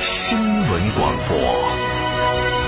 新闻广播。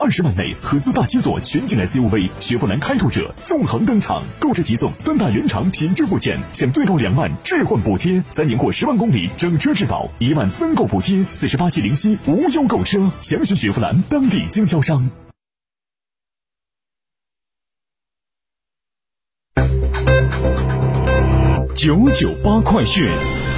二十万内合资大七座全景 SUV 雪佛兰开拓者纵横登场，购置即送三大原厂品质附件，享最高两万置换补贴，三年或十万公里整车质保，一万增购补贴，四十八期零息无忧购车，详询雪佛兰当地经销商。九九八快讯。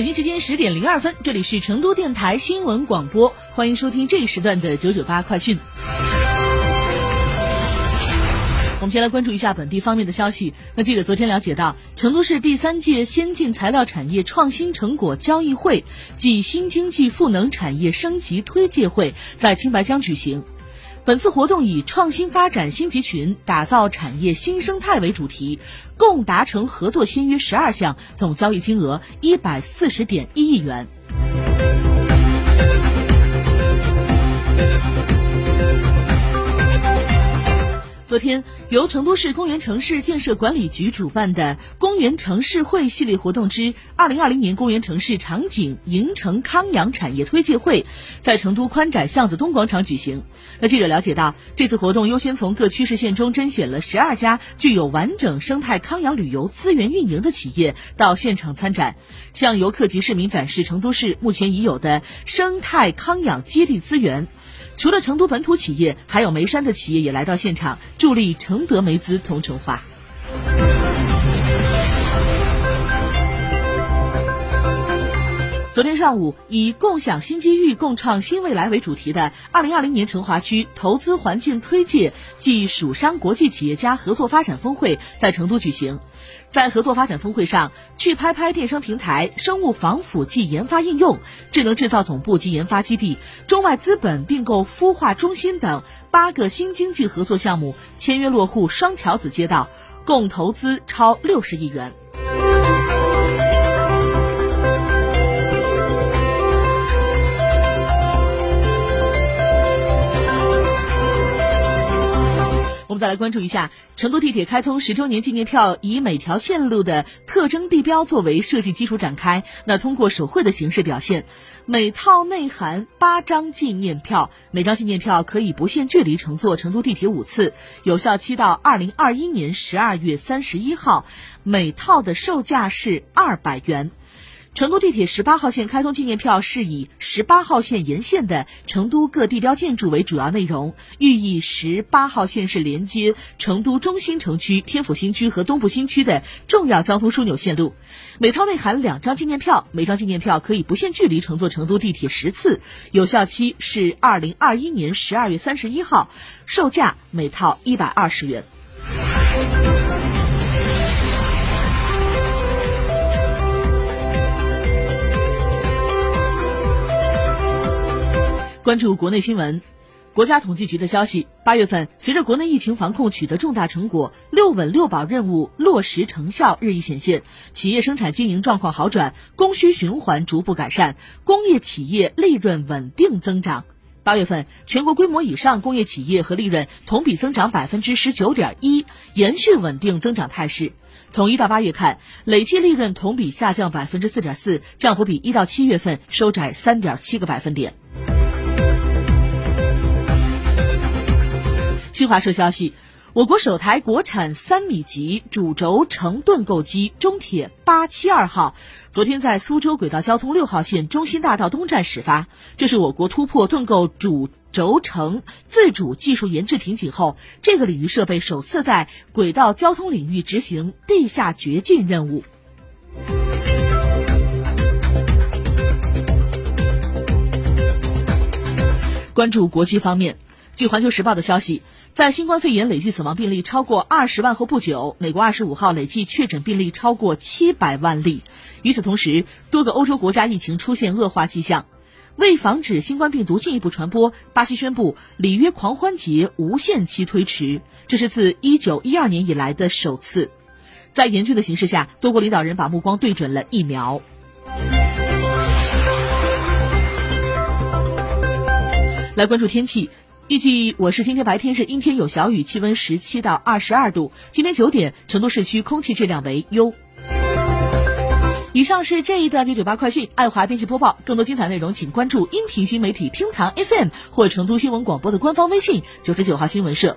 北京时间十点零二分，这里是成都电台新闻广播，欢迎收听这一时段的九九八快讯。我们先来关注一下本地方面的消息。那记者昨天了解到，成都市第三届先进材料产业创新成果交易会暨新经济赋能产业升级推介会在青白江举行。本次活动以“创新发展新集群，打造产业新生态”为主题，共达成合作签约十二项，总交易金额一百四十点一亿元。昨天，由成都市公园城市建设管理局主办的“公园城市会”系列活动之二零二零年公园城市场景营城康养产业推介会，在成都宽窄巷子东广场举行。那记者了解到，这次活动优先从各区市县中甄选了十二家具有完整生态康养旅游资源运营的企业到现场参展，向游客及市民展示成都市目前已有的生态康养接地资源。除了成都本土企业，还有眉山的企业也来到现场，助力承德梅资同城化。昨天上午，以“共享新机遇，共创新未来”为主题的二零二零年成华区投资环境推介暨蜀商国际企业家合作发展峰会在成都举行。在合作发展峰会上，趣拍拍电商平台、生物防腐剂研发应用、智能制造总部及研发基地、中外资本并购孵化中心等八个新经济合作项目签约落户双桥子街道，共投资超六十亿元。我们再来关注一下成都地铁开通十周年纪念票，以每条线路的特征地标作为设计基础展开。那通过手绘的形式表现，每套内含八张纪念票，每张纪念票可以不限距离乘坐成都地铁五次，有效期到二零二一年十二月三十一号，每套的售价是二百元。成都地铁十八号线开通纪念票是以十八号线沿线的成都各地标建筑为主要内容，寓意十八号线是连接成都中心城区、天府新区和东部新区的重要交通枢纽线路。每套内含两张纪念票，每张纪念票可以不限距离乘坐成都地铁十次，有效期是二零二一年十二月三十一号，售价每套一百二十元。关注国内新闻。国家统计局的消息，八月份随着国内疫情防控取得重大成果，六稳六保任务落实成效日益显现，企业生产经营状况好转，供需循环逐步改善，工业企业利润稳定增长。八月份，全国规模以上工业企业和利润同比增长百分之十九点一，延续稳定增长态势。从一到八月看，累计利润同比下降百分之四点四，降幅比一到七月份收窄三点七个百分点。新华社消息，我国首台国产三米级主轴承盾构机中铁八七二号，昨天在苏州轨道交通六号线中心大道东站始发。这是我国突破盾构主轴承自主技术研制瓶颈后，这个领域设备首次在轨道交通领域执行地下掘进任务。关注国际方面，据环球时报的消息。在新冠肺炎累计死亡病例超过二十万后不久，美国二十五号累计确诊病例超过七百万例。与此同时，多个欧洲国家疫情出现恶化迹象。为防止新冠病毒进一步传播，巴西宣布里约狂欢节无限期推迟，这是自一九一二年以来的首次。在严峻的形势下，多国领导人把目光对准了疫苗。来关注天气。预计我市今天白天是阴天有小雨，气温十七到二十二度。今天九点，成都市区空气质量为优。以上是这一段九九八快讯，爱华编辑播报。更多精彩内容，请关注音频新媒体厅堂 FM 或成都新闻广播的官方微信九十九号新闻社。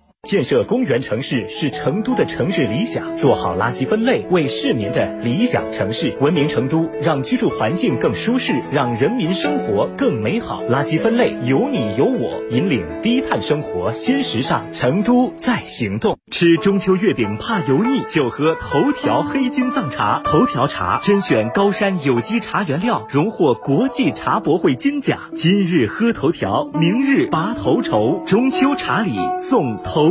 建设公园城市是成都的城市理想，做好垃圾分类，为市民的理想城市。文明成都，让居住环境更舒适，让人民生活更美好。垃圾分类有你有我，引领低碳生活新时尚。成都在行动。吃中秋月饼怕油腻，就喝头条黑金藏茶。头条茶甄选高山有机茶原料，荣获国际茶博会金奖。今日喝头条，明日拔头筹。中秋茶礼送头。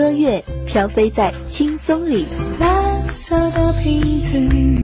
歌乐飘飞在青松里。蓝色的瓶子。